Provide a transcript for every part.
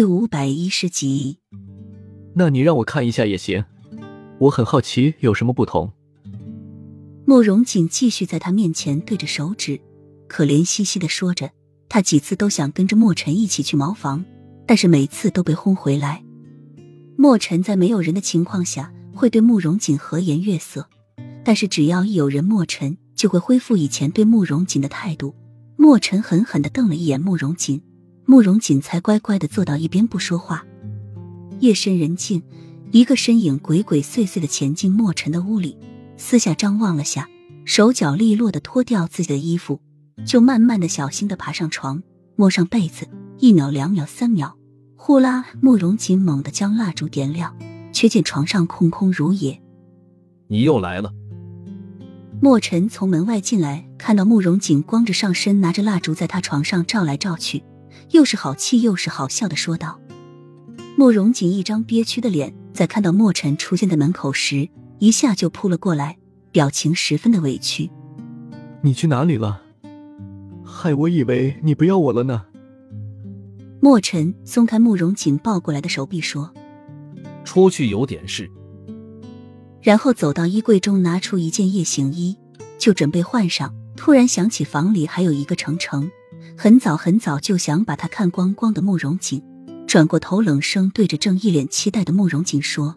第五百一十集，那你让我看一下也行，我很好奇有什么不同。慕容锦继续在他面前对着手指，可怜兮兮的说着。他几次都想跟着墨尘一起去茅房，但是每次都被轰回来。墨尘在没有人的情况下会对慕容锦和颜悦色，但是只要一有人，墨尘就会恢复以前对慕容锦的态度。墨尘狠狠的瞪了一眼慕容锦。慕容锦才乖乖的坐到一边不说话。夜深人静，一个身影鬼鬼祟祟的潜进莫尘的屋里，四下张望了下，手脚利落的脱掉自己的衣服，就慢慢的、小心的爬上床，摸上被子。一秒、两秒、三秒，呼啦！慕容锦猛地将蜡烛点亮，却见床上空空如也。你又来了。墨尘从门外进来，看到慕容锦光着上身，拿着蜡烛在他床上照来照去。又是好气又是好笑的说道：“慕容锦一张憋屈的脸，在看到莫尘出现在门口时，一下就扑了过来，表情十分的委屈。你去哪里了？害我以为你不要我了呢。”墨尘松开慕容锦抱过来的手臂说：“出去有点事。”然后走到衣柜中拿出一件夜行衣，就准备换上。突然想起房里还有一个程程。很早很早就想把他看光光的慕容锦，转过头冷声对着正一脸期待的慕容锦说：“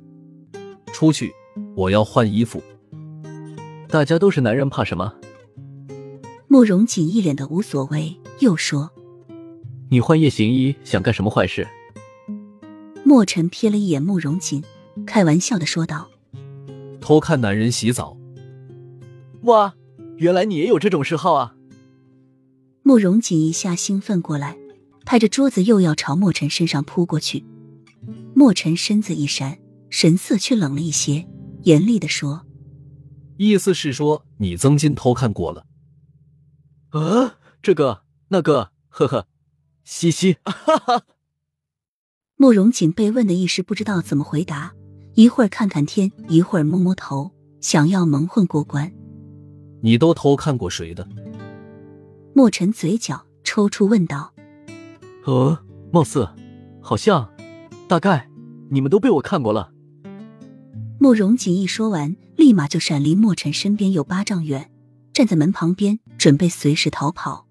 出去，我要换衣服。”大家都是男人，怕什么？慕容锦一脸的无所谓，又说：“你换夜行衣想干什么坏事？”墨尘瞥了一眼慕容锦，开玩笑的说道：“偷看男人洗澡。”哇，原来你也有这种嗜好啊！慕容锦一下兴奋过来，拍着桌子又要朝莫尘身上扑过去。莫尘身子一闪，神色却冷了一些，严厉的说：“意思是说你曾经偷看过了？”啊，这个那个，呵呵，嘻嘻，哈哈。慕容锦被问的一时不知道怎么回答，一会儿看看天，一会儿摸摸头，想要蒙混过关。你都偷看过谁的？莫尘嘴角抽搐，问道：“呃，貌似，好像，大概，你们都被我看过了。”慕容锦一说完，立马就闪离莫尘身边有八丈远，站在门旁边，准备随时逃跑。